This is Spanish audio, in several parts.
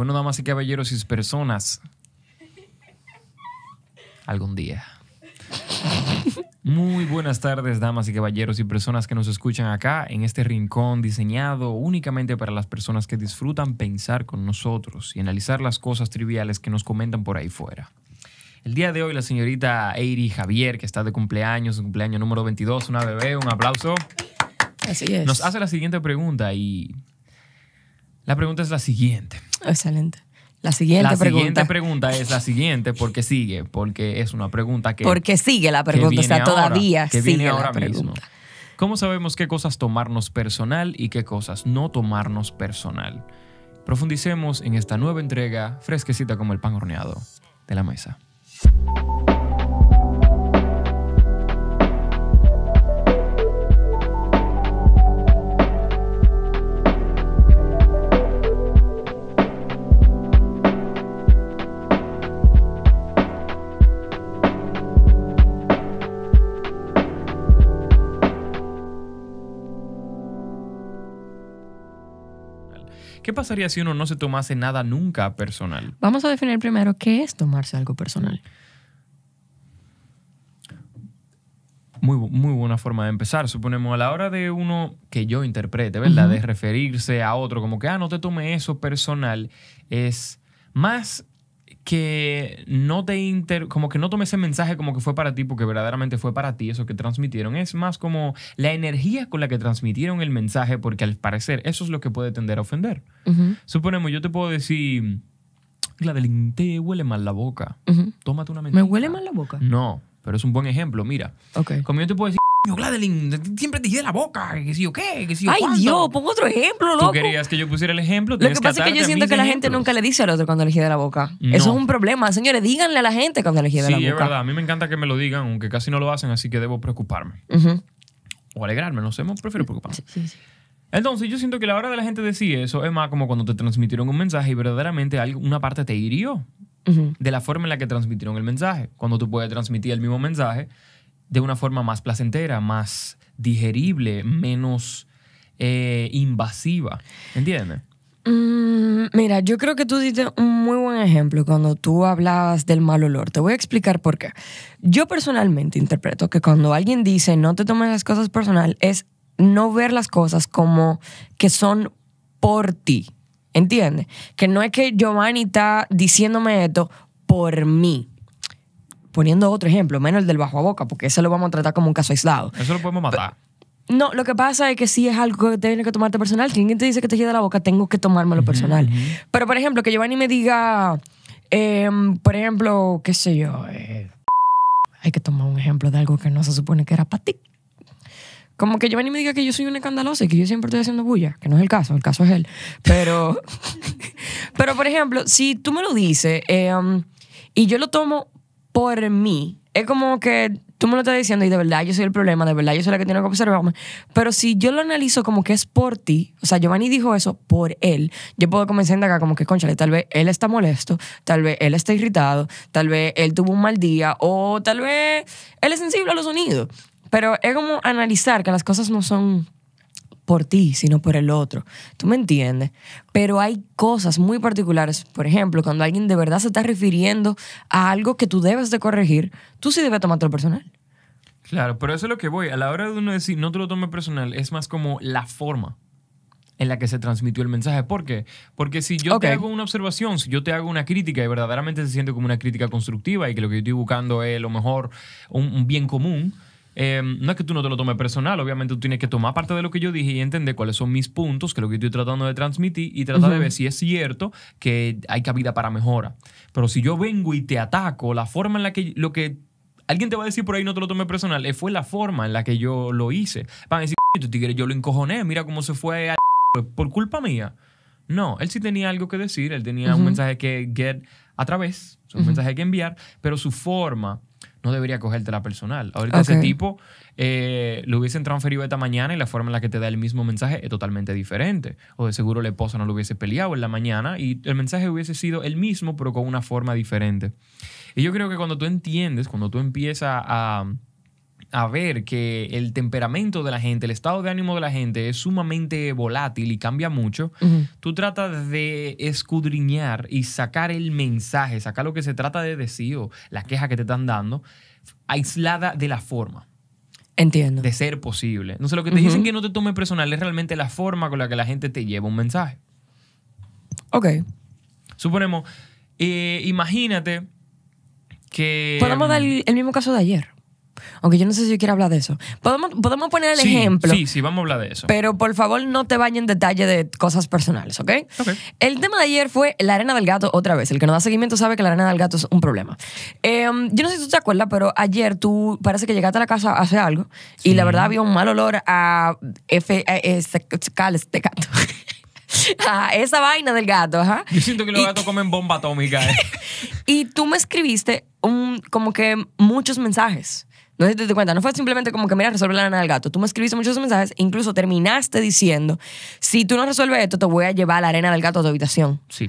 Bueno, damas y caballeros y personas. Algún día. Muy buenas tardes, damas y caballeros y personas que nos escuchan acá en este rincón diseñado únicamente para las personas que disfrutan pensar con nosotros y analizar las cosas triviales que nos comentan por ahí fuera. El día de hoy la señorita Eiri Javier, que está de cumpleaños, cumpleaños número 22, una bebé, un aplauso. Así es. Nos hace la siguiente pregunta y la pregunta es la siguiente. Excelente. La siguiente la pregunta. siguiente pregunta es la siguiente porque sigue, porque es una pregunta que Porque sigue la pregunta, o sea, ahora, todavía que sigue viene la ahora pregunta. mismo. ¿Cómo sabemos qué cosas tomarnos personal y qué cosas no tomarnos personal? Profundicemos en esta nueva entrega, fresquecita como el pan horneado, de la mesa. ¿Qué pasaría si uno no se tomase nada nunca personal? Vamos a definir primero qué es tomarse algo personal. Muy, muy buena forma de empezar. Suponemos a la hora de uno que yo interprete, ¿verdad? De referirse a otro, como que, ah, no te tome eso personal, es más que no te inter, como que no tome ese mensaje como que fue para ti, porque verdaderamente fue para ti eso que transmitieron. Es más como la energía con la que transmitieron el mensaje, porque al parecer eso es lo que puede tender a ofender. Suponemos, yo te puedo decir, Gladeline, te huele mal la boca. Tómate una ¿Me mentira. huele mal la boca? No, pero es un buen ejemplo. Mira, Ok. como yo te puedo decir, "Coño, Gladeline, siempre te hice la boca, que si yo qué, que si yo Ay, cuánto". Dios, pongo otro ejemplo, Tú loco. querías que yo pusiera el ejemplo. Lo que pasa es que yo siento que la gente nunca le dice al otro cuando le de la boca. No. Eso es un problema. Señores, díganle a la gente cuando le de Sí, la es boca. verdad. A mí me encanta que me lo digan, aunque casi no lo hacen, así que debo preocuparme. Ujú. O alegrarme, no sé, me prefiero preocuparme. Sí, sí, sí. Entonces, yo siento que la hora de la gente decir eso es más como cuando te transmitieron un mensaje y verdaderamente algo- una parte te hirió Ujú. de la forma en la que transmitieron el mensaje. Cuando tú puedes transmitir el mismo mensaje de una forma más placentera, más digerible, menos eh, invasiva. ¿Entiendes? Mm, mira, yo creo que tú diste un muy buen ejemplo cuando tú hablabas del mal olor. Te voy a explicar por qué. Yo personalmente interpreto que cuando alguien dice no te tomes las cosas personal es no ver las cosas como que son por ti. ¿Entiendes? Que no es que Giovanni está diciéndome esto por mí. Poniendo otro ejemplo, menos el del bajo a boca, porque ese lo vamos a tratar como un caso aislado. Eso lo podemos matar. No, lo que pasa es que sí es algo que tienes que tomarte personal. Si alguien te dice que te llega la boca, tengo que tomármelo personal. Pero, por ejemplo, que Giovanni me diga, em, por ejemplo, qué sé yo, eh, hay que tomar un ejemplo de algo que no se supone que era para ti. Como que Giovanni me diga que yo soy una escandalosa y que yo siempre estoy haciendo bulla, que no es el caso, el caso es él. Pero, pero por ejemplo, si tú me lo dices em, y yo lo tomo por mí, es como que tú me lo estás diciendo y de verdad yo soy el problema, de verdad yo soy la que tiene que observarme. Pero si yo lo analizo como que es por ti, o sea, Giovanni dijo eso por él, yo puedo comenzar a indagar como que, conchale, tal vez él está molesto, tal vez él está irritado, tal vez él tuvo un mal día o tal vez él es sensible a los sonidos. Pero es como analizar que las cosas no son por ti, sino por el otro. ¿Tú me entiendes? Pero hay cosas muy particulares. Por ejemplo, cuando alguien de verdad se está refiriendo a algo que tú debes de corregir, tú sí debes tomártelo personal. Claro, pero eso es lo que voy. A la hora de uno decir no te lo tome personal, es más como la forma en la que se transmitió el mensaje. ¿Por qué? Porque si yo te hago una observación, si yo te hago una crítica y verdaderamente se siente como una crítica constructiva y que lo que yo estoy buscando es lo mejor, un, un bien común, eh, no es que tú no te lo tomes personal, obviamente tú tienes que tomar parte de lo que yo dije y entender cuáles son mis puntos, que es lo que estoy tratando de transmitir y tratar de ver si es cierto que hay cabida para mejora. Pero si yo vengo y te ataco, la forma en la que lo que alguien te va a decir por ahí no te lo tomes personal, eh, fue la forma en la que yo lo hice. Van a decir, tu tigre, yo lo encojoné, mira cómo se fue a por culpa mía. No, él sí tenía algo que decir, él tenía un mensaje que get a través, un mensaje que enviar, pero su forma no debería cogértela personal. Ahorita ese tipo eh, lo hubiesen transferido esta mañana y la forma en la que te da el mismo mensaje es totalmente diferente. O de seguro la esposa no lo hubiese peleado en la mañana y el mensaje hubiese sido el mismo, pero con una forma diferente. Y yo creo que cuando tú entiendes, cuando tú empiezas a, a ver que el temperamento de la gente, el estado de ánimo de la gente es sumamente volátil y cambia mucho, tú tratas de escudriñar y sacar el mensaje, sacar lo que se trata de decir o la queja que te están dando, aislada de la forma. Entiendo. De ser posible. Entonces, lo que te dicen que no te tome personal es realmente la forma con la que la gente te lleva un mensaje. Ok. Suponemos, eh, imagínate que. Podemos dar el, el mismo caso de ayer. Aunque yo no sé si yo quiero hablar de eso. Podemos, podemos poner el ejemplo. Sí, sí, vamos a hablar de eso. Pero por favor no te vayas en detalle de cosas personales, ¿ok? Ok. El tema de ayer fue la arena del gato otra vez. El que no da seguimiento sabe que la arena del gato es un problema. Eh, yo no sé si tú te acuerdas, pero ayer tú parece que llegaste a la casa a hacer algo y la verdad había un mal olor a F, a- cales de gato. a esa vaina del gato, ajá. Yo siento que los Y- gatos comen bomba atómica. eh. Y tú me escribiste un, como que muchos mensajes. No te das cuenta, no fue simplemente como que, mira, resuelve la arena del gato. Tú me escribiste muchos mensajes, incluso terminaste diciendo, si tú no resuelves esto, te voy a llevar la arena del gato a tu habitación. Sí.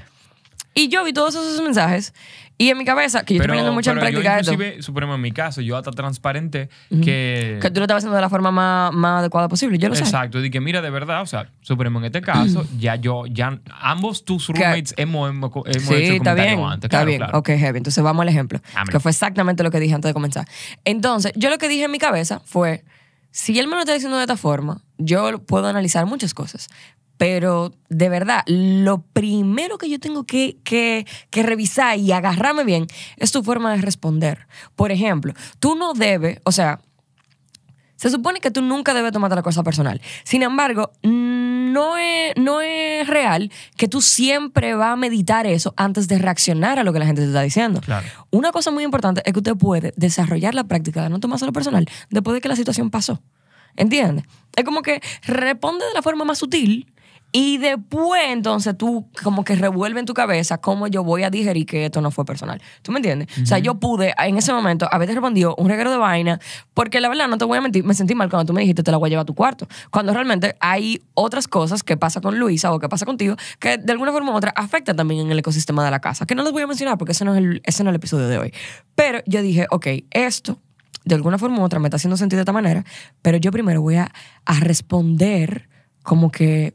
Y yo vi todos esos mensajes y en mi cabeza, que yo estoy poniendo mucho en pero práctica yo esto, inclusive, suponemos en mi caso, yo hasta transparente que... que tú lo estabas haciendo de la forma más, más adecuada posible. Yo lo sé. Exacto, y que mira, de verdad, o sea, suponemos en este caso, ya yo, ya ambos tus roommates hemos, hemos, hemos Sí, hecho el está bien. antes. está claro, bien. claro. Ok, heavy. Entonces vamos al ejemplo. Dámelo. Que fue exactamente lo que dije antes de comenzar. Entonces, yo lo que dije en mi cabeza fue: si él me lo está diciendo de esta forma, yo puedo analizar muchas cosas. Pero de verdad, lo primero que yo tengo que, que, que revisar y agarrarme bien es tu forma de responder. Por ejemplo, tú no debes, o sea, se supone que tú nunca debes tomarte la cosa personal. Sin embargo, no es, no es real que tú siempre vas a meditar eso antes de reaccionar a lo que la gente te está diciendo. Claro. Una cosa muy importante es que usted puede desarrollar la práctica de no tomárselo personal después de que la situación pasó. ¿Entiendes? Es como que responde de la forma más sutil y después entonces tú como que revuelve en tu cabeza cómo yo voy a digerir que esto no fue personal. ¿Tú me entiendes? O sea, yo pude en ese momento haberte respondido un reguero de vaina porque la verdad no te voy a mentir, me sentí mal cuando tú me dijiste te la voy a llevar a tu cuarto. Cuando realmente hay otras cosas que pasa con Luisa o que pasa contigo que de alguna forma u otra afectan también en el ecosistema de la casa. Que no les voy a mencionar porque ese no es el, ese no es el episodio de hoy. Pero yo dije, ok, esto de alguna forma u otra me está haciendo sentir de esta manera, pero yo primero voy a, a responder como que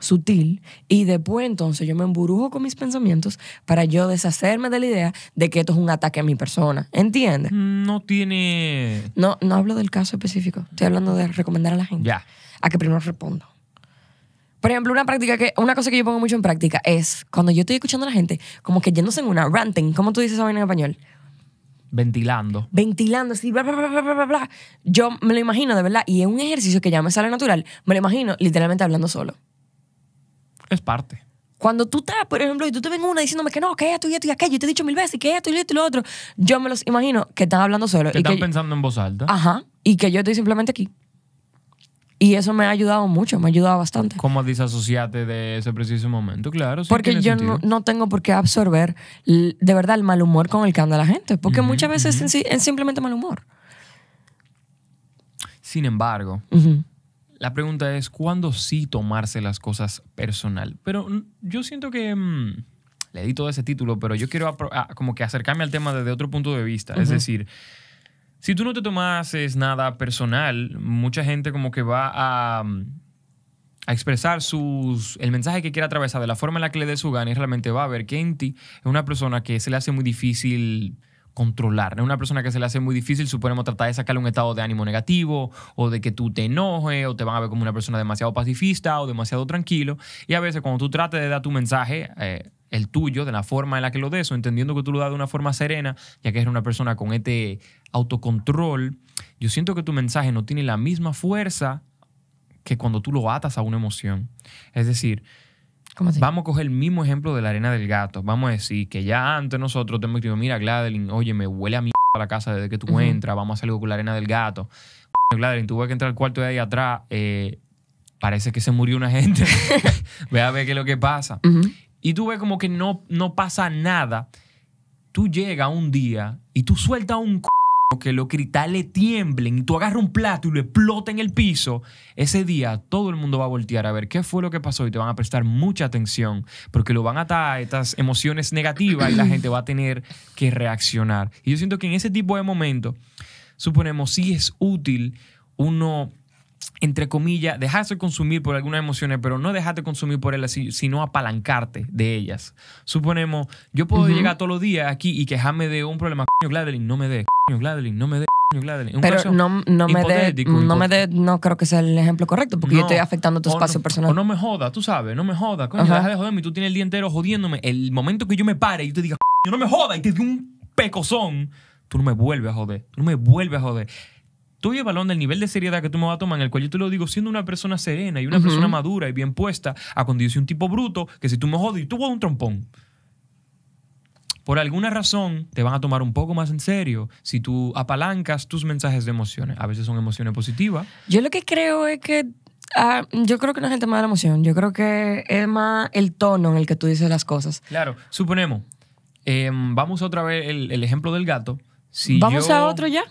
sutil y después entonces yo me emburujo con mis pensamientos para yo deshacerme de la idea de que esto es un ataque a mi persona. ¿Entiendes? No tiene... No, no hablo del caso específico. Estoy hablando de recomendar a la gente Ya. a que primero responda. Por ejemplo, una práctica que, una cosa que yo pongo mucho en práctica es cuando yo estoy escuchando a la gente, como que yéndose en una ranting, ¿cómo tú dices vaina en español? Ventilando. ventilando así, bla, bla, bla, bla, bla, bla, bla. Yo me lo imagino de verdad, y es un ejercicio que ya me sale natural, me lo imagino literalmente hablando solo. Es parte. Cuando tú estás, por ejemplo, y tú te ven una diciéndome que no, que esto y esto y aquello, y te he dicho mil veces que esto y esto y lo otro, yo me los imagino que están hablando solo. Que y están que, pensando en voz alta. ajá, y que yo estoy simplemente aquí. Y eso me ha ayudado mucho, me ha ayudado bastante. ¿Cómo disasociarte de ese preciso momento? Claro, sí Porque yo no, no tengo por qué absorber de verdad el mal humor con el que anda la gente. Porque muchas veces es, simplemente mal humor. Sin embargo. La pregunta es cuándo sí tomarse las cosas personal. Pero yo siento que mm, le di todo ese título, pero yo quiero como que acercarme al tema desde otro punto de vista. Es decir, si tú no te tomases nada personal, mucha gente como que va a, mm, a expresar sus, el mensaje que quiera atravesar de la forma en la que le dé su gana y realmente va a ver que en ti es una persona que se le hace muy difícil controlar. Es una persona que se le hace muy difícil, suponemos, tratar de sacarle un estado de ánimo negativo o de que tú te enojes o te van a ver como una persona demasiado pacifista o demasiado tranquilo. Y a veces cuando tú trates de dar tu mensaje, eh, el tuyo, de la forma en la que lo des o entendiendo que tú lo das de una forma serena, ya que eres una persona con este autocontrol, yo siento que tu mensaje no tiene la misma fuerza que cuando tú lo atas a una emoción. Es decir, ¿Cómo así? Vamos a coger el mismo ejemplo de la arena del gato. Vamos a decir que ya antes nosotros te hemos dicho, mira, Gladeline, oye, me huele a mierda la casa desde que tú Ujú. entras, vamos a hacer algo con la arena del gato. Gladeline, tú ves que entrar al cuarto de ahí atrás, eh, parece que se murió una gente. Ve a ver qué es lo que pasa. Ujú. Y tú ves como que no, no pasa nada. Tú llegas un día y tú sueltas un c que los cristales tiemblen y tú agarras un plato y lo explota en el piso, ese día todo el mundo va a voltear a ver qué fue lo que pasó y te van a prestar mucha atención porque lo van a atar estas emociones negativas y la gente va a tener que reaccionar. Y yo siento que en ese tipo de momentos suponemos, sí es útil uno entre comillas, dejarse consumir por algunas emociones, pero no dejarte consumir por ellas, si- sino apalancarte de ellas. Suponemos, yo puedo llegar todos los días aquí y quejarme de un problema, coño Gladeline, no me dé, Gladeline, no me dé, Gladeline. Un Pero no, no me dé, no me dé, no creo que sea el ejemplo correcto, porque yo No, estoy afectando tu espacio no- personal. O no me joda, tú sabes, no me joda. Coño, Ajá. deja de joderme. Tú tienes el día entero jodiéndome. El momento que yo me pare y te diga, coño, no me joda y te di un pecozón, tú no me vuelves a joder. Tú no me vuelves a joder. Tú y el balón del nivel de seriedad que tú me vas a tomar, en el cual yo te lo digo siendo una persona serena y una persona madura y bien puesta, a cuando yo soy un tipo bruto, que si tú me jodes, tú vas a un trompón. Por alguna razón te van a tomar un poco más en serio si tú apalancas tus mensajes de emociones. A veces son emociones positivas, Yo lo que creo es que. ah, yo creo que no es el tema de la emoción. Yo creo que es más el tono en el que tú dices las cosas. Claro, suponemos, em, vamos otra vez el, el ejemplo del gato. Si ¿Vamos yo- a otro ya?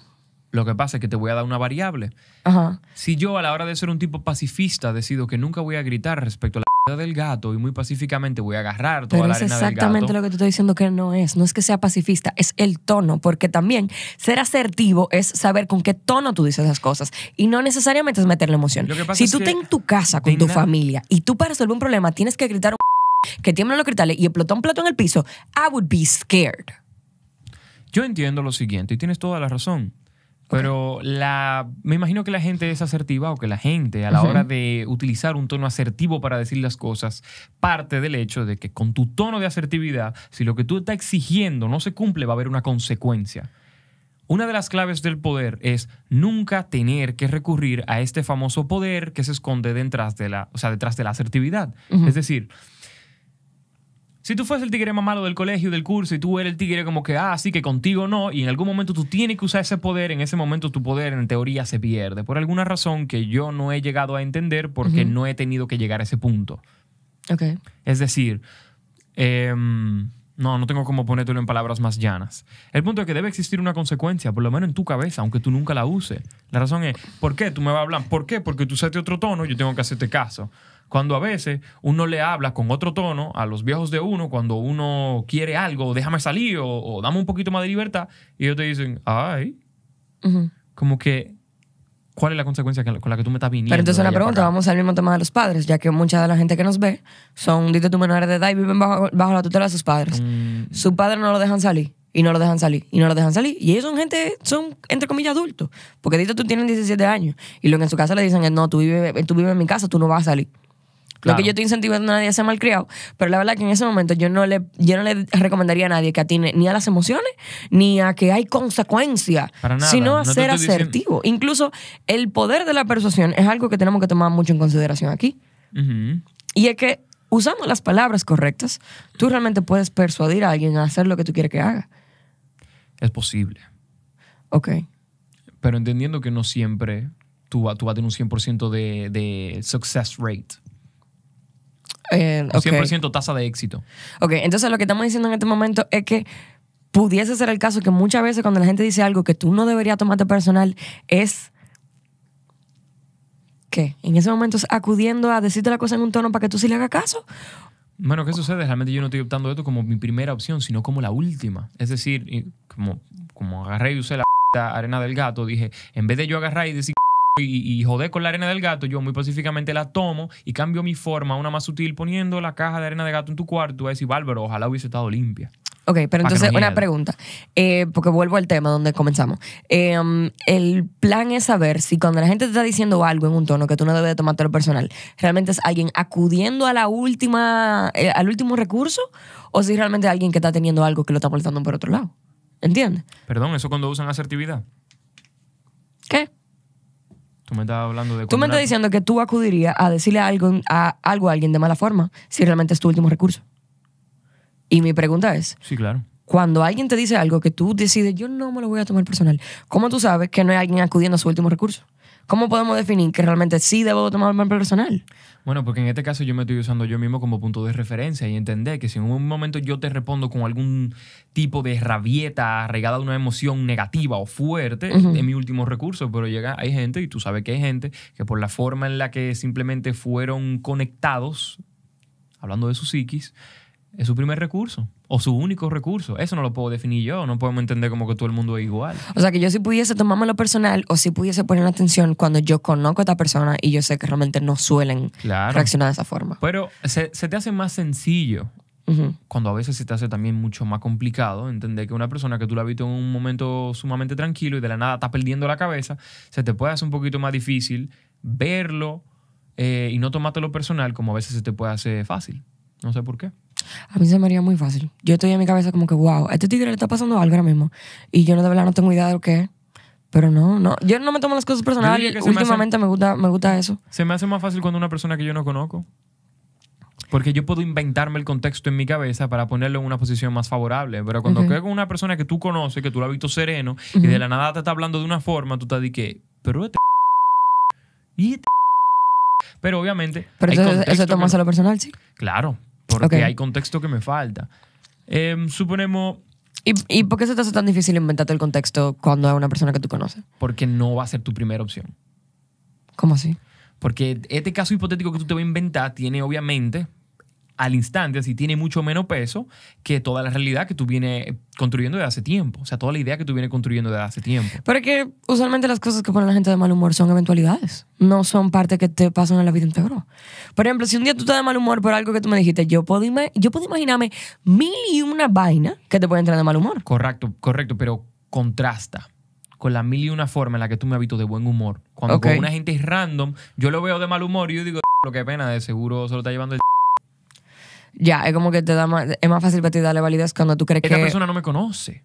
Lo que pasa es que te voy a dar una variable. Ajá. Si yo a la hora de ser un tipo pacifista decido que nunca voy a gritar respecto a la del gato y muy pacíficamente voy a agarrar toda Pero la es arena del exactamente gato. lo que te estoy diciendo que no es. No es que sea pacifista, es el tono. Porque también ser asertivo es saber con qué tono tú dices las cosas. Y no necesariamente es meterle emoción. Si es tú estás en tu casa con tu familia y tú para resolver un problema tienes que gritar un que tiemblan los cristales y explotó un plato en el piso, I would be scared. Yo entiendo lo siguiente y tienes toda la razón. Pero la, me imagino que la gente es asertiva o que la gente a la hora de utilizar un tono asertivo para decir las cosas parte del hecho de que con tu tono de asertividad, si lo que tú estás exigiendo no se cumple, va a haber una consecuencia. Una de las claves del poder es nunca tener que recurrir a este famoso poder que se esconde detrás de la, o sea, detrás de la asertividad. Es decir, si tú fueses el tigre más malo del colegio, del curso, y tú eres el tigre como que, ah, sí, que contigo no, y en algún momento tú tienes que usar ese poder, en ese momento tu poder en teoría se pierde. Por alguna razón que yo no he llegado a entender porque no he tenido que llegar a ese punto. Ok. Es decir, em, no, no tengo cómo ponértelo en palabras más llanas. El punto es que debe existir una consecuencia, por lo menos en tu cabeza, aunque tú nunca la uses. La razón es, ¿por qué tú me vas a hablar? ¿Por qué? Porque tú usaste otro tono, yo tengo que hacerte caso. Cuando a veces uno le habla con otro tono a los viejos de uno, cuando uno quiere algo, déjame salir o, o dame un poquito más de libertad, y ellos te dicen, ay, como que, ¿cuál es la consecuencia con la que tú me estás viniendo? Pero entonces una pregunta, vamos al mismo tema de los padres, ya que mucha de la gente que nos ve son, dite tú, menores de edad y viven bajo, bajo la tutela de sus padres. Mm, Sus padres no lo dejan salir, y no lo dejan salir, y no lo dejan salir. Y ellos son gente, son entre comillas adultos. Porque dite tú tienen 17 años, y lo que en su casa le dicen es, no, tú vives, tú vives en mi casa, tú no vas a salir. Lo Claro. que yo estoy incentivando a nadie a ser malcriado, pero la verdad que en ese momento yo no le, yo no le recomendaría a nadie que atine ni a las emociones, ni a que hay consecuencias, Para nada. sino a No ser diciendo- asertivo. Incluso el poder de la persuasión es algo que tenemos que tomar mucho en consideración aquí. Y es que usando las palabras correctas, tú realmente puedes persuadir a alguien a hacer lo que tú quieres que haga. Es posible. Ok. pero entendiendo que no siempre tú, tú vas a tener un 100% de, de success rate, Eh, un ok. 100% tasa de éxito. Ok, entonces lo que estamos diciendo en este momento es que pudiese ser el caso que muchas veces cuando la gente dice algo que tú no deberías tomarte personal es que en ese momento es acudiendo a decirte la cosa en un tono para que tú sí le hagas caso. Bueno, ¿qué sucede? Realmente yo no estoy optando esto como mi primera opción, sino como la última. Es decir, como, como agarré y usé la arena del gato, dije, en vez de yo agarrar y decir y, y joder con la arena del gato, yo muy pacíficamente la tomo y cambio mi forma a una más sutil poniendo la caja de arena de gato en tu cuarto y vas a decir, Bárbaro, ojalá hubiese estado limpia. Ok, pero entonces no una pregunta, eh, porque vuelvo al tema donde comenzamos. Eh, um, el plan es saber si cuando la gente te está diciendo algo en un tono que tú no debes de tomártelo personal, realmente es alguien acudiendo a la última, eh, al último recurso o si realmente es alguien que está teniendo algo que lo está molestando por otro lado. ¿Entiendes? Perdón, eso cuando usan asertividad. ¿Qué? Tú me estás hablando de... Tú me cuando estás una- diciendo que tú acudirías a decirle algo a, algo a alguien de mala forma si realmente es tu último recurso. Y mi pregunta es, Sí, claro. cuando alguien te dice algo que tú decides, yo no me lo voy a tomar personal, ¿cómo tú sabes que no hay alguien acudiendo a su último recurso? ¿Cómo podemos definir que realmente sí debo tomarme personal? Bueno, porque en este caso yo me estoy usando yo mismo como punto de referencia y entender que si en un momento yo te respondo con algún tipo de rabieta arraigada a una emoción negativa o fuerte, es mi último recurso, pero llega, hay gente, y tú sabes que hay gente, que por la forma en la que simplemente fueron conectados, hablando de su psiquis, es su primer recurso o su único recurso. Eso no lo puedo definir yo, no podemos entender como que todo el mundo es igual. O sea, que yo sí pudiese tomármelo personal o sí pudiese poner atención cuando yo conozco a esta persona y yo sé que realmente no suelen Claro. reaccionar de esa forma. Pero se, se te hace más sencillo cuando a veces se te hace también mucho más complicado entender que una persona que tú la has visto en un momento sumamente tranquilo y de la nada está perdiendo la cabeza, se te puede hacer un poquito más difícil verlo eh, y no tomártelo personal como a veces se te puede hacer fácil. No sé por qué. A mí se me haría muy fácil. Yo estoy en mi cabeza como que, wow, a este tigre le está pasando algo ahora mismo. Y yo no, de verdad no tengo idea de lo que es. Pero no, no. Yo no me tomo las cosas personales. que se me hace- Últimamente me, gusta, me gusta eso. Se me hace más fácil cuando una persona que yo no conozco. Porque yo puedo inventarme el contexto en mi cabeza para ponerlo en una posición más favorable. Pero cuando Ok. quedo con una persona que tú conoces, que tú la has visto sereno, y de la nada te está hablando de una forma, tú te dices que, pero este. Y este. Pero obviamente. Pero hay eso, eso que tomas a lo personal, sí. Claro, porque hay contexto que me falta. Em, suponemos ¿Y, ¿Y por qué se te hace tan difícil inventarte el contexto cuando es una persona que tú conoces? porque no va a ser tu primera opción. ¿Cómo así? Porque este caso hipotético que tú te vas a inventar tiene obviamente al instante, así tiene mucho menos peso que toda la realidad que tú vienes construyendo desde hace tiempo. O sea, toda la idea que tú vienes construyendo desde hace tiempo. Pero que usualmente las cosas que pone la gente de mal humor son eventualidades. No son parte que te pasan en la vida entera. Por ejemplo, si un día tú estás de mal humor por algo que tú me dijiste, yo puedo, yo puedo imaginarme mil y una vaina que te pueden entrar de mal humor. Correcto, correcto, pero contrasta con la mil y una forma en la que tú me has visto de buen humor. Cuando con una gente es random, yo lo veo de mal humor y yo digo, lo que pena, de seguro se lo está llevando el... Ya, es como que te da más, es más fácil para ti darle validez cuando tú crees Esta que... persona no me conoce.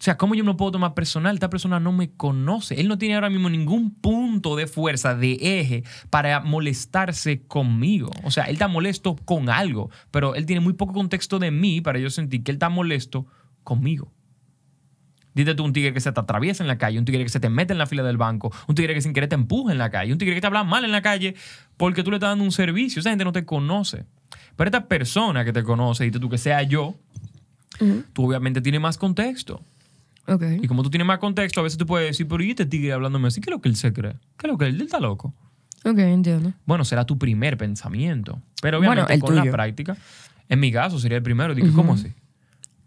O sea, ¿cómo yo me lo puedo tomar personal? Esta persona no me conoce. Él no tiene ahora mismo ningún punto de fuerza, de eje, para molestarse conmigo. O sea, él está molesto con algo, pero él tiene muy poco contexto de mí para yo sentir que él está molesto conmigo. Dite tú un tigre que se te atraviesa en la calle, un tigre que se te mete en la fila del banco, un tigre que sin querer te empuja en la calle, un tigre que te habla mal en la calle porque tú le estás dando un servicio. Esa gente no te conoce. Pero esta persona que te conoce, dite tú que sea yo, tú obviamente tienes más contexto. Y como tú tienes más contexto, a veces tú puedes decir, pero ¿y este tigre hablándome así? ¿Qué es lo que él se cree? ¿Qué es lo que él, él está loco? Ok, entiendo. Bueno, será tu primer pensamiento. Pero Bueno, obviamente el con la práctica, en mi caso sería el primero. Dije, ¿cómo así?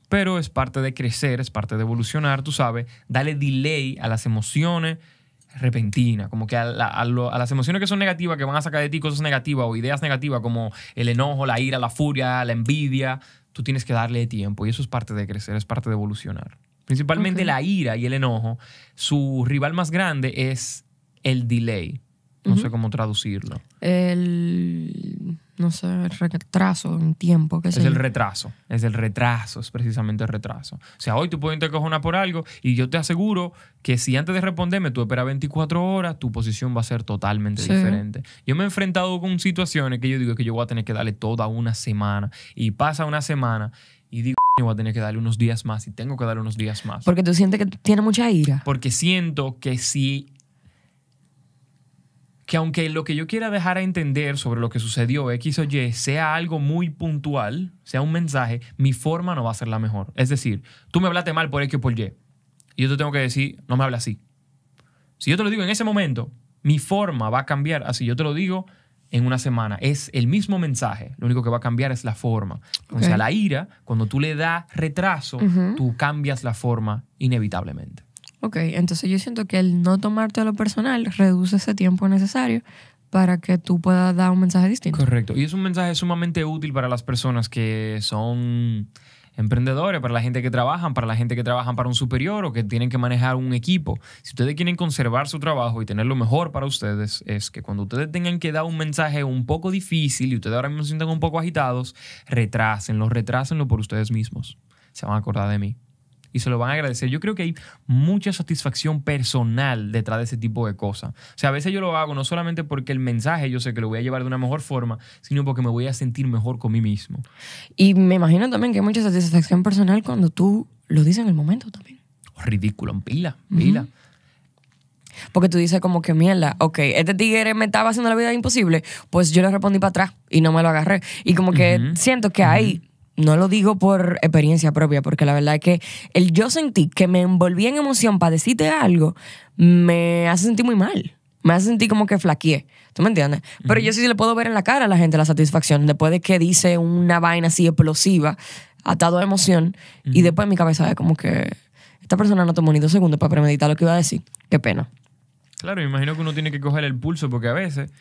Pero es parte de crecer, es parte de evolucionar, tú sabes, darle delay a las emociones repentinas, como que a, la- a lo- a las emociones que son negativas, que van a sacar de ti cosas negativas o ideas negativas como el enojo, la ira, la furia, la envidia, tú tienes que darle tiempo y eso es parte de crecer, es parte de evolucionar. Principalmente la ira y el enojo, su rival más grande es el delay. No sé cómo traducirlo. El... No sé, el retraso en tiempo. qué sé Es el yo. retraso. Es el retraso, es precisamente el retraso. O sea, hoy tú puedes intercojonar por algo y yo te aseguro que si antes de responderme tú esperas 24 horas, tu posición va a ser totalmente Sí. diferente. Yo me he enfrentado con situaciones que yo digo que yo voy a tener que darle toda una semana y pasa una semana y digo yo voy a tener que darle unos días más y tengo que darle unos días más. Porque tú sientes que tiene mucha ira. Porque siento que si. Que aunque lo que yo quiera dejar a entender sobre lo que sucedió X o Y sea algo muy puntual, sea un mensaje, mi forma no va a ser la mejor. Es decir, tú me hablaste mal por X o por Y. Y yo te tengo que decir, no me hables así. Si yo te lo digo en ese momento, mi forma va a cambiar. Así yo te lo digo en una semana. Es el mismo mensaje. Lo único que va a cambiar es la forma. Entonces, Ok. a la ira, cuando tú le das retraso, tú cambias la forma inevitablemente. Ok, entonces yo siento que el no tomarte a lo personal reduce ese tiempo necesario para que tú puedas dar un mensaje distinto. Correcto. Y es un mensaje sumamente útil para las personas que son emprendedores, para la gente que trabajan, para la gente que trabajan para un superior o que tienen que manejar un equipo. Si ustedes quieren conservar su trabajo y tener lo mejor para ustedes, es que cuando ustedes tengan que dar un mensaje un poco difícil y ustedes ahora mismo se sientan un poco agitados, retrásenlo, retrásenlo por ustedes mismos. Se van a acordar de mí. Y se lo van a agradecer. Yo creo que hay mucha satisfacción personal detrás de ese tipo de cosas. O sea, a veces yo lo hago no solamente porque el mensaje yo sé que lo voy a llevar de una mejor forma, sino porque me voy a sentir mejor con mí mismo. Y me imagino también que hay mucha satisfacción personal cuando tú lo dices en el momento también. Ridículo, en pila, pila. Porque tú dices como que mierda, ok, este tigre me estaba haciendo la vida imposible, pues yo le respondí para atrás y no me lo agarré. Y como que siento que ahí, no lo digo por experiencia propia, porque la verdad es que el yo sentí que me envolví en emoción para decirte algo, me hace sentir muy mal. Me hace sentir como que flaqueé. ¿Tú me entiendes? Pero yo sí le puedo ver en la cara a la gente la satisfacción después de que dice una vaina así explosiva, atado a emoción, y después en mi cabeza es como que esta persona no tomó ni dos segundos para premeditar lo que iba a decir. Qué pena. Claro, me imagino que uno tiene que coger el pulso porque a veces,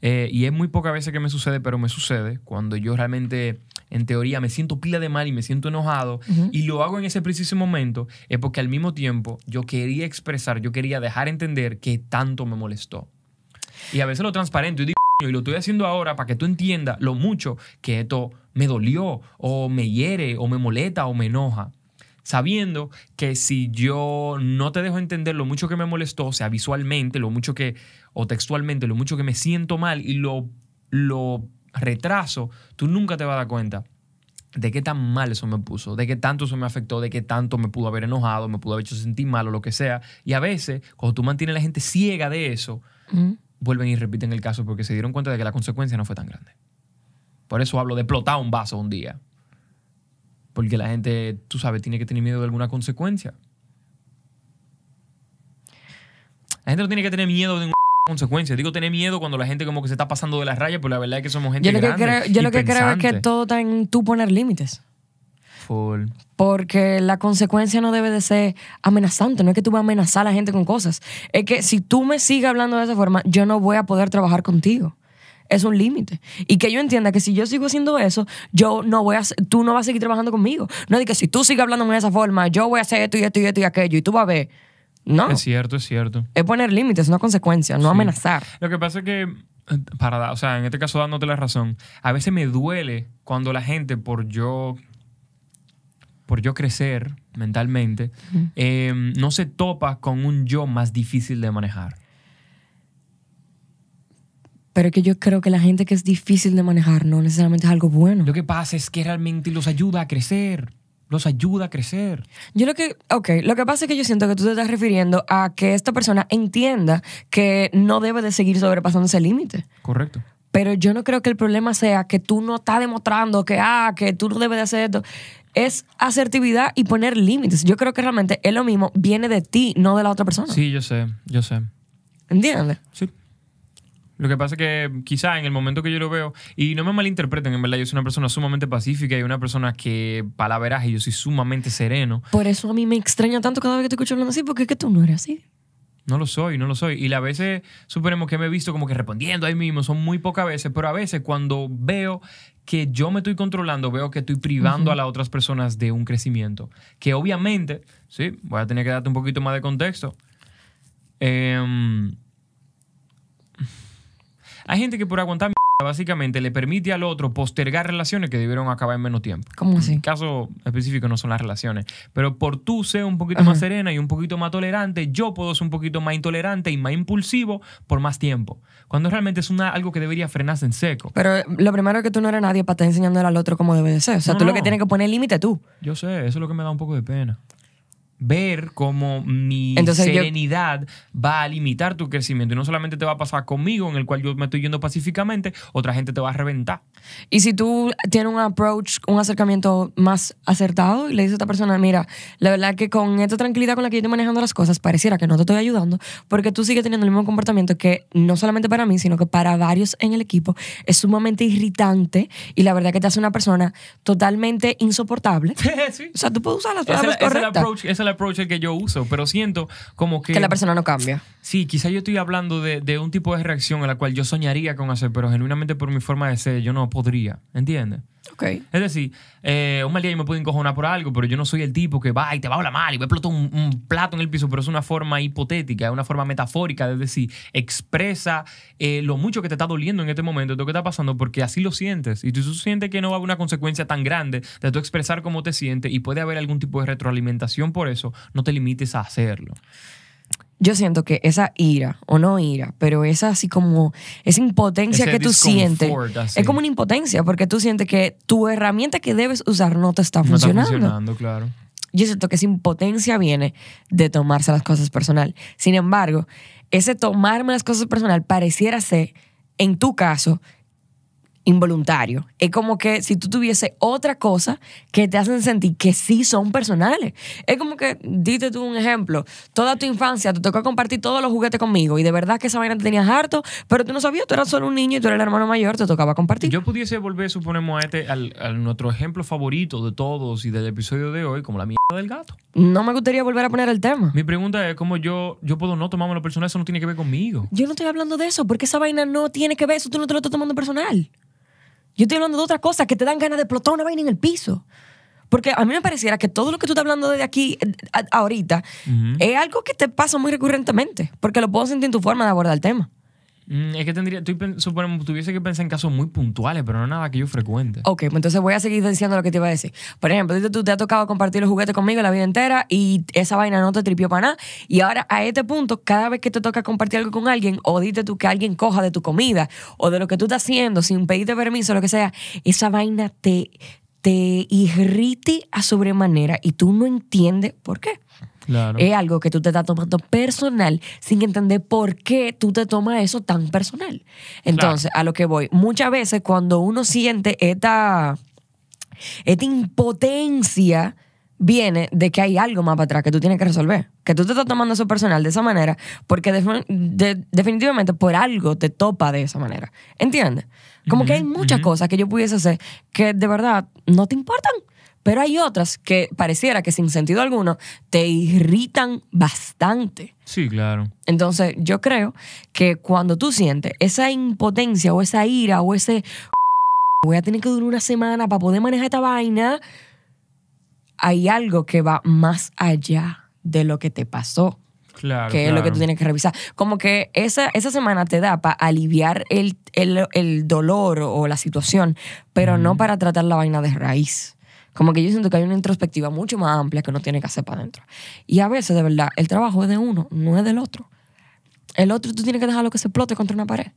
eh, y es muy pocas veces que me sucede, pero me sucede cuando yo realmente, en teoría, me siento pila de mal y me siento enojado y lo hago en ese preciso momento, es porque al mismo tiempo yo quería expresar, yo quería dejar entender que tanto me molestó. Y a veces lo transparento y digo, y lo estoy haciendo ahora para que tú entiendas lo mucho que esto me dolió o me hiere o me molesta o me enoja sabiendo que si yo no te dejo entender lo mucho que me molestó, o sea, visualmente, lo mucho que, o textualmente, lo mucho que me siento mal y lo, lo retraso, tú nunca te vas a dar cuenta de qué tan mal eso me puso, de qué tanto eso me afectó, de qué tanto me pudo haber enojado, me pudo haber hecho sentir mal o lo que sea. Y a veces, cuando tú mantienes a la gente ciega de eso, vuelven y repiten el caso porque se dieron cuenta de que la consecuencia no fue tan grande. Por eso hablo de explotar un vaso un día. Porque la gente, tú sabes, tiene que tener miedo de alguna consecuencia. La gente no tiene que tener miedo de una consecuencia. Digo tener miedo cuando la gente como que se está pasando de las rayas, pero la verdad es que somos gente Yo lo que grande creo, yo y lo que creo es que todo está en tú poner límites. Full. Porque la consecuencia no debe de ser amenazante. No es que tú vas a amenazar a la gente con cosas. Es que si tú me sigues hablando de esa forma, yo no voy a poder trabajar contigo. Es un límite. Y que yo entienda que si yo sigo haciendo eso, yo no voy a, tú no vas a seguir trabajando conmigo. No es que si tú sigues hablándome de esa forma, yo voy a hacer esto y esto y esto y aquello y tú vas a ver. No. Es cierto, es cierto. Es poner límites, no consecuencia, no amenazar. Lo que pasa es que, para, dar- o sea, en este caso dándote la razón, a veces me duele cuando la gente, por yo, por yo crecer mentalmente, eh, no se topa con un yo más difícil de manejar. Pero es que yo creo que la gente que es difícil de manejar no necesariamente es algo bueno. Lo que pasa es que realmente los ayuda a crecer. Los ayuda a crecer. Yo lo que, ok, lo que pasa es que yo siento que tú te estás refiriendo a que esta persona entienda que no debe de seguir sobrepasando ese límite. Correcto. Pero yo no creo que el problema sea que tú no estás demostrando que, ah, que tú no debes de hacer esto. Es asertividad y poner límites. Yo creo que realmente es lo mismo, viene de ti, no de la otra persona. Sí, yo sé, yo sé. ¿Entiendes? Sí. Lo que pasa es que quizá en el momento que yo lo veo, y no me malinterpreten, en verdad, yo soy una persona sumamente pacífica y una persona que, palaveraje, yo soy sumamente sereno. Por eso a mí me extraña tanto cada vez que te escucho hablando así, porque es que tú no eres así. No lo soy, no lo soy. Y a veces, suponemos que me he visto como que respondiendo ahí mismo, son muy pocas veces, pero a veces cuando veo que yo me estoy controlando, veo que estoy privando a las otras personas de un crecimiento. Que obviamente, sí, voy a tener que darte un poquito más de contexto. Em, hay gente que por aguantar mierda, básicamente le permite al otro postergar relaciones que debieron acabar en menos tiempo. ¿Cómo así? En caso específico no son las relaciones. Pero por tú ser un poquito más serena y un poquito más tolerante, yo puedo ser un poquito más intolerante y más impulsivo por más tiempo. Cuando realmente es una, algo que debería frenarse en seco. Pero lo primero es que tú no eres nadie para estar enseñándole al otro cómo debe de ser. O sea, No, tú lo que tienes que poner límite tú. Yo sé, eso es lo que me da un poco de pena. Ver cómo mi Entonces, yo- serenidad va a limitar tu crecimiento. Y no solamente te va a pasar conmigo, en el cual yo me estoy yendo pacíficamente, otra gente te va a reventar. Y si tú tienes un approach, un acercamiento más acertado y le dices a esta persona, mira, la verdad que con esta tranquilidad con la que yo estoy manejando las cosas, pareciera que no te estoy ayudando porque tú sigues teniendo el mismo comportamiento que no solamente para mí, sino que para varios en el equipo es sumamente irritante y la verdad que te hace una persona totalmente insoportable. sí. O sea, tú puedes usar las es, palabras el- es el correctas. approach, ese es el approach el que yo uso, pero siento como que... Que la persona no cambia. Sí, quizá yo estoy hablando de, de un tipo de reacción a la cual yo soñaría con hacer, pero genuinamente por mi forma de ser yo no podría, ¿entiendes? Es decir, eh, un mal día yo me puedo encojonar por algo, pero yo no soy el tipo que va y te va a hablar mal y va a un plato en el piso, pero es una forma hipotética, es una forma metafórica, es decir, expresa eh, lo mucho que te está doliendo en este momento, lo que está pasando, porque así lo sientes. Y tú, tú sientes que no va a haber una consecuencia tan grande de tú expresar cómo te sientes y puede haber algún tipo de retroalimentación por eso, no te limites a hacerlo. Yo siento que esa ira, o no ira, pero esa así como, esa impotencia Ese que tú sientes, así. es como una impotencia, porque tú sientes que tu herramienta que debes usar no te está No está funcionando. funcionando, claro. Yo siento que esa impotencia viene de tomarse las cosas personal. Sin embargo, ese tomarme las cosas personal pareciera ser, en tu caso, involuntario. Es como que si tú tuviese otra cosa que te hacen sentir que sí son personales. Es como que, dite tú un ejemplo, toda tu infancia te tocó compartir todos los juguetes conmigo y de verdad que esa vaina te tenías harto, pero tú no sabías, tú eras solo un niño y tú eras el hermano mayor, te tocaba compartir. Yo pudiese volver, suponemos, a este, al, a nuestro ejemplo favorito de todos y del episodio de hoy, como la mierda del gato. no me gustaría volver a poner el tema. Mi pregunta es cómo yo, yo puedo no tomarme lo personal, eso no tiene que ver conmigo. Yo no estoy hablando de eso, porque esa vaina no tiene que ver, eso tú no te lo estás tomando personal. Yo estoy hablando de otra cosa, que te dan ganas de explotar una vaina en el piso. Porque a mí me pareciera que todo lo que tú estás hablando de aquí eh, a- ahorita es algo que te pasa muy recurrentemente, porque lo puedo sentir en tu forma de abordar el tema. Mm, es que tendría, estoy suponemos, tuviese que pensar en casos muy puntuales, pero no nada que yo frecuente. Ok, pues entonces voy a seguir diciendo lo que te iba a decir. Por ejemplo, tú te ha tocado compartir los juguetes conmigo la vida entera y esa vaina no te tripió para nada. Y ahora a este punto, cada vez que te toca compartir algo con alguien, o dite tú que alguien coja de tu comida o de lo que tú estás haciendo sin pedirte permiso, lo que sea, esa vaina te, te irrite a sobremanera y tú no entiendes por qué. Claro. Es algo que tú te estás tomando personal sin entender por qué tú te tomas eso tan personal. Entonces, a lo que voy, muchas veces cuando uno siente esta, esta impotencia, viene de que hay algo más para atrás que tú tienes que resolver. Que tú te estás tomando eso personal de esa manera porque de- definitivamente por algo te topa de esa manera. ¿Entiendes? Como que hay muchas cosas que yo pudiese hacer que de verdad no te importan. Pero hay otras que pareciera que sin sentido alguno te irritan bastante. Sí, claro. Entonces, yo creo que cuando tú sientes esa impotencia o esa ira o ese voy a tener que durar una semana para poder manejar esta vaina, hay algo que va más allá de lo que te pasó, Claro. que es lo que tú tienes que revisar. Como que esa, esa semana te da para aliviar el, el- el dolor o la situación, pero no para tratar la vaina de raíz. Como que yo siento que hay una introspectiva mucho más amplia que uno tiene que hacer para adentro. Y a veces, de verdad, el trabajo es de uno, no es del otro. El otro tú tienes que dejarlo que se explote contra una pared.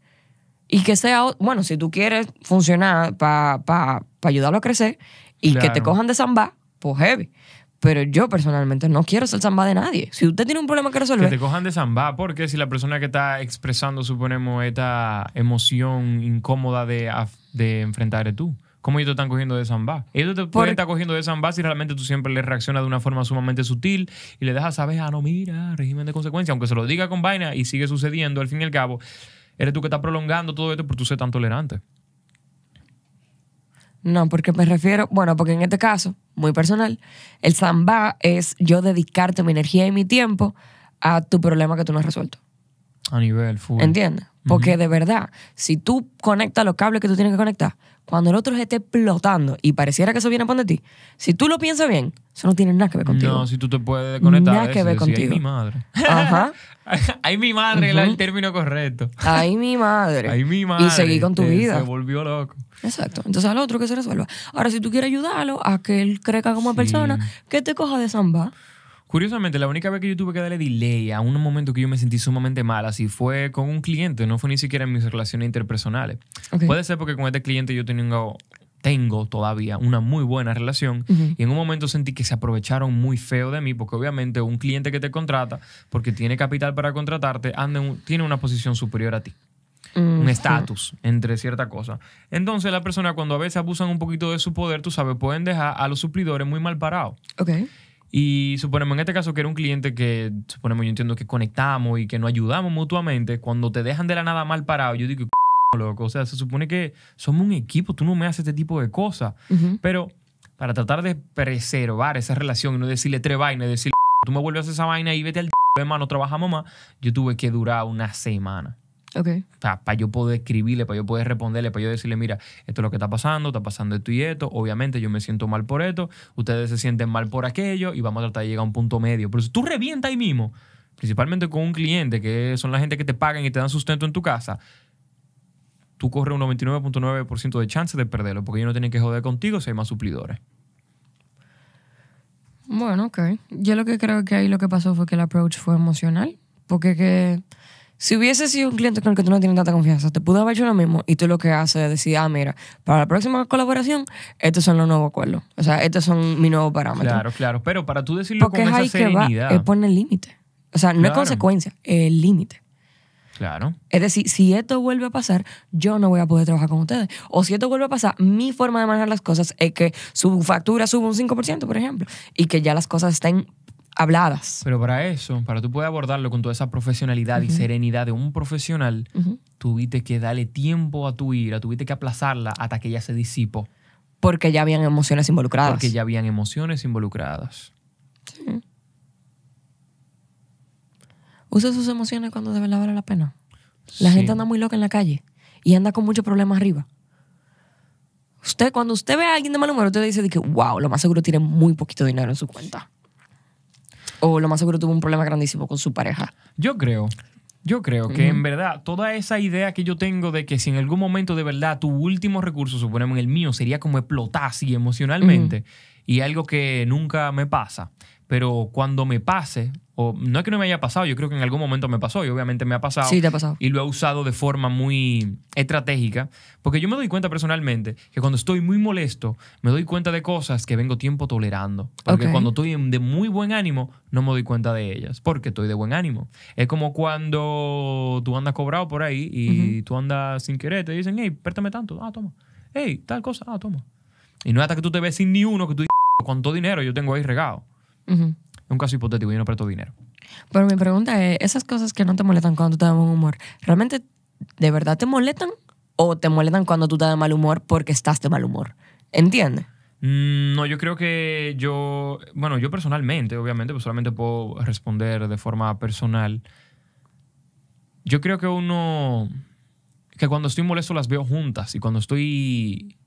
Y que sea, bueno, si tú quieres funcionar para ayudarlo a crecer y que te cojan de samba, pues heavy. Pero yo personalmente no quiero ser samba de nadie. Si usted tiene un problema que Que resolver, te cojan de zamba, porque si la persona que está expresando, suponemos, esta emoción incómoda de, de enfrentar tú. ¿Cómo ellos te están cogiendo de zamba? Ellos te Por- pueden estar cogiendo de zamba si realmente tú siempre les reaccionas de una forma sumamente sutil y le dejas saber, ah, no, mira, régimen de consecuencia, aunque se lo diga con vaina y sigue sucediendo, al fin y al cabo, eres tú que estás prolongando todo esto por tú ser tan tolerante. No, porque me refiero, bueno, porque en este caso, muy personal, el samba es yo dedicarte mi energía y mi tiempo a tu problema que tú no has resuelto. A nivel full. ¿Entiendes? Porque de verdad, si tú conectas los cables que tú tienes que conectar, cuando el otro se esté explotando y pareciera que eso viene a poner ti, si tú lo piensas bien, eso no tiene nada que ver contigo. No, si tú te puedes desconectar. Nada que ver contigo. Ay, mi madre. Ajá. Ay, mi madre, era el término correcto. Ay, mi madre. Ay, mi madre. Y seguir con tu vida. Se volvió loco. Exacto. Entonces al otro que se resuelva. Ahora, si tú quieres ayudarlo a que él crezca como Sí. persona, que te coja de samba. Curiosamente, la única vez que yo tuve que darle delay a un momento que yo me sentí sumamente mal, así fue con un cliente, no fue ni siquiera en mis relaciones interpersonales. Ok. Puede ser porque con este cliente yo tengo, tengo todavía una muy buena relación Ujú. y en un momento sentí que se aprovecharon muy feo de mí porque obviamente un cliente que te contrata, porque tiene capital para contratarte, anda en tiene una posición superior a ti. un Mm, estatus entre ciertas cosas. Entonces, la persona cuando a veces abusan un poquito de su poder, tú sabes, pueden dejar a los suplidores muy mal parados. Ok. Y suponemos en este caso que era un cliente que, suponemos, yo entiendo que conectamos y que nos ayudamos mutuamente. Cuando te dejan de la nada mal parado, yo digo, "C***, loco, o sea, se supone que somos un equipo, tú no me haces este tipo de cosas. Pero para tratar de preservar esa relación y no decirle tres vainas, decirle, tú me vuelves a hacer esa vaina y vete al hermano, trabajamos más, yo tuve que durar una semana. Ok. O sea, para yo poder escribirle, para yo poder responderle, para yo decirle, mira, esto es lo que está pasando, está pasando esto y esto, obviamente yo me siento mal por esto, ustedes se sienten mal por aquello y vamos a tratar de llegar a un punto medio. Pero si tú revientas ahí mismo, principalmente con un cliente, que son la gente que te pagan y te dan sustento en tu casa, tú corres un 99.9% de chance de perderlo, porque ellos no tienen que joder contigo si hay más suplidores. Bueno, ok. Yo lo que creo que ahí lo que pasó fue que el approach fue emocional. Porque que si hubiese sido un cliente con el que tú no tienes tanta confianza, te pudo haber hecho lo mismo y tú lo que haces es decir, ah, mira, para la próxima colaboración, estos son los nuevos acuerdos. O sea, estos son mis nuevos parámetros. Claro, claro. Pero para tú decirlo Porque con es esa ahí que va, serenidad. es poner límite. O sea, no es consecuencia, es el límite. Claro. Es decir, si esto vuelve a pasar, yo no voy a poder trabajar con ustedes. O si esto vuelve a pasar, mi forma de manejar las cosas es que su factura suba un 5%, por ejemplo, y que ya las cosas estén habladas. Pero para eso, para tú poder abordarlo con toda esa profesionalidad y serenidad de un profesional, Ujú. tuviste que darle tiempo a tu ira, tuviste que aplazarla hasta que ella se disipó, Porque ya habían emociones involucradas. porque ya habían emociones involucradas. Usa sus emociones cuando de verdad vale la pena. La Sí. gente anda muy loca en la calle y anda con muchos problemas arriba. Usted, cuando usted ve a alguien de mal humor, usted dice que, wow, lo más seguro tiene muy poquito dinero en su cuenta. O lo más seguro tuvo un problema grandísimo con su pareja. Yo creo, yo creo que en verdad toda esa idea que yo tengo de que si en algún momento de verdad tu último recurso, suponemos el mío, sería como explotar así emocionalmente y algo que nunca me pasa, pero cuando me pase, o no es que no me haya pasado, yo creo que en algún momento me pasó y obviamente me ha pasado. Sí, te ha pasado. Y lo he usado de forma muy estratégica, porque yo me doy cuenta personalmente que cuando estoy muy molesto, me doy cuenta de cosas que vengo tiempo tolerando. Porque Ok. cuando estoy de muy buen ánimo, no me doy cuenta de ellas, porque estoy de buen ánimo. Es como cuando tú andas cobrado por ahí y tú andas sin querer, te dicen, hey, préstame tanto, ah, toma. Hey, tal cosa, ah, toma. Y no es hasta que tú te ves sin ni uno que tú dices, ¿cuánto dinero yo tengo ahí regado? Es un caso hipotético, yo no presto dinero. Pero mi pregunta es, esas cosas que no te molestan cuando tú estás de buen humor, ¿realmente de verdad te molestan o te molestan cuando tú estás de mal humor porque estás de mal humor? ¿Entiendes? Mm, No, yo creo que yo, bueno, yo personalmente, obviamente, pues solamente puedo responder de forma personal. Yo creo que uno, que cuando estoy molesto las veo juntas y cuando estoy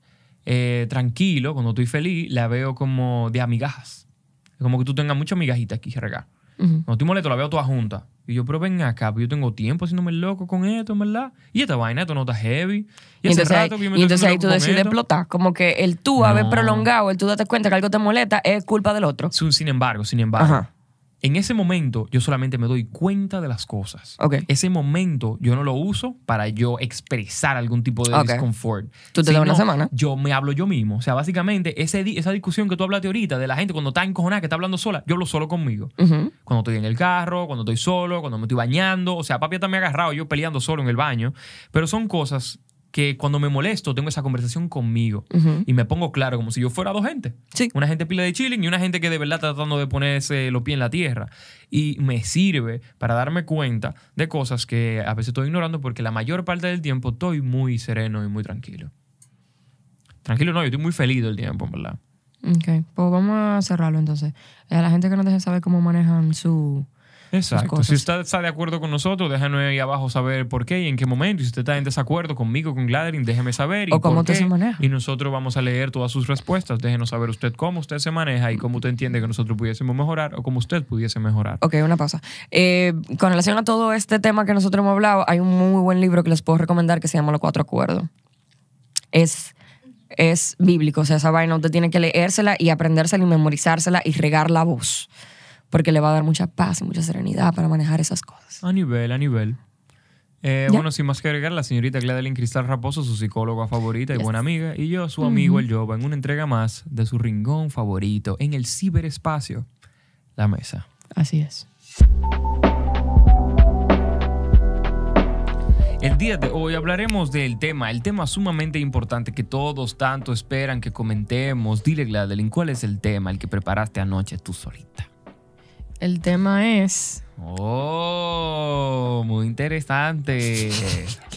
eh, tranquilo, cuando estoy feliz, la veo como de amigajas. Como que tú tengas muchas migajitas aquí regadas. Ujú. Cuando estoy molesto, la veo todas juntas. Y yo, pero ven acá, pues yo tengo tiempo haciéndome loco con esto, verdad. Y esta vaina, esto no está heavy. Y, Y entonces, ahí, rato que yo me y entonces ahí tú decides explotar. Como que el tú haber No. prolongado, el tú date cuenta que algo te molesta, es culpa del otro. Sin embargo, sin embargo, Ajá. En ese momento yo solamente me doy cuenta de las cosas. Ok. Ese momento yo no lo uso para yo expresar algún tipo de Ok. disconfort. Tú te das una semana. Yo me hablo yo mismo. O sea, básicamente ese esa discusión que tú hablaste ahorita de la gente cuando está encojonada, que está hablando sola, yo hablo solo conmigo. Cuando estoy en el carro, cuando estoy solo, cuando me estoy bañando. O sea, papi está me agarrado yo peleando solo en el baño. Pero son cosas que cuando me molesto tengo esa conversación conmigo. Y me pongo claro como si yo fuera dos gente. Sí. Una gente pila de chilling y una gente que de verdad está tratando de ponerse los pies en la tierra. Y me sirve para darme cuenta de cosas que a veces estoy ignorando porque la mayor parte del tiempo estoy muy sereno y muy tranquilo. Tranquilo no, yo estoy muy feliz del tiempo, en verdad. Ok, pues vamos a cerrarlo entonces. Eh, A la gente que nos deje saber cómo manejan su... Exacto. Si usted está de acuerdo con nosotros, déjanos ahí abajo saber por qué y en qué momento. Y si usted está en desacuerdo conmigo, con Gladerin, déjeme saber. Y O cómo usted se maneja. Y nosotros vamos a leer todas sus respuestas. Déjenos saber usted cómo usted se maneja y cómo usted entiende que nosotros pudiésemos mejorar o cómo usted pudiese mejorar. Ok, una pausa. Eh, con relación a todo este tema que nosotros hemos hablado, hay un muy buen libro que les puedo recomendar que se llama Los Cuatro Acuerdos. Es, es bíblico, o sea, esa vaina usted tiene que leérsela y aprendérsela y memorizársela y regar la voz, porque le va a dar mucha paz y mucha serenidad para manejar esas cosas. A nivel, a nivel. Eh, bueno, sin más que agregar, la señorita Gladeline Cristal Raposo, su psicóloga favorita y buena amiga, y yo, su amigo el Yoba, en una entrega más de su ringón favorito en el ciberespacio, la mesa. Así es. El día de hoy hablaremos del tema, el tema sumamente importante que todos tanto esperan que comentemos. Dile, Gladeline, ¿cuál es el tema, el que preparaste anoche tú solita? El tema es... Oh, muy interesante.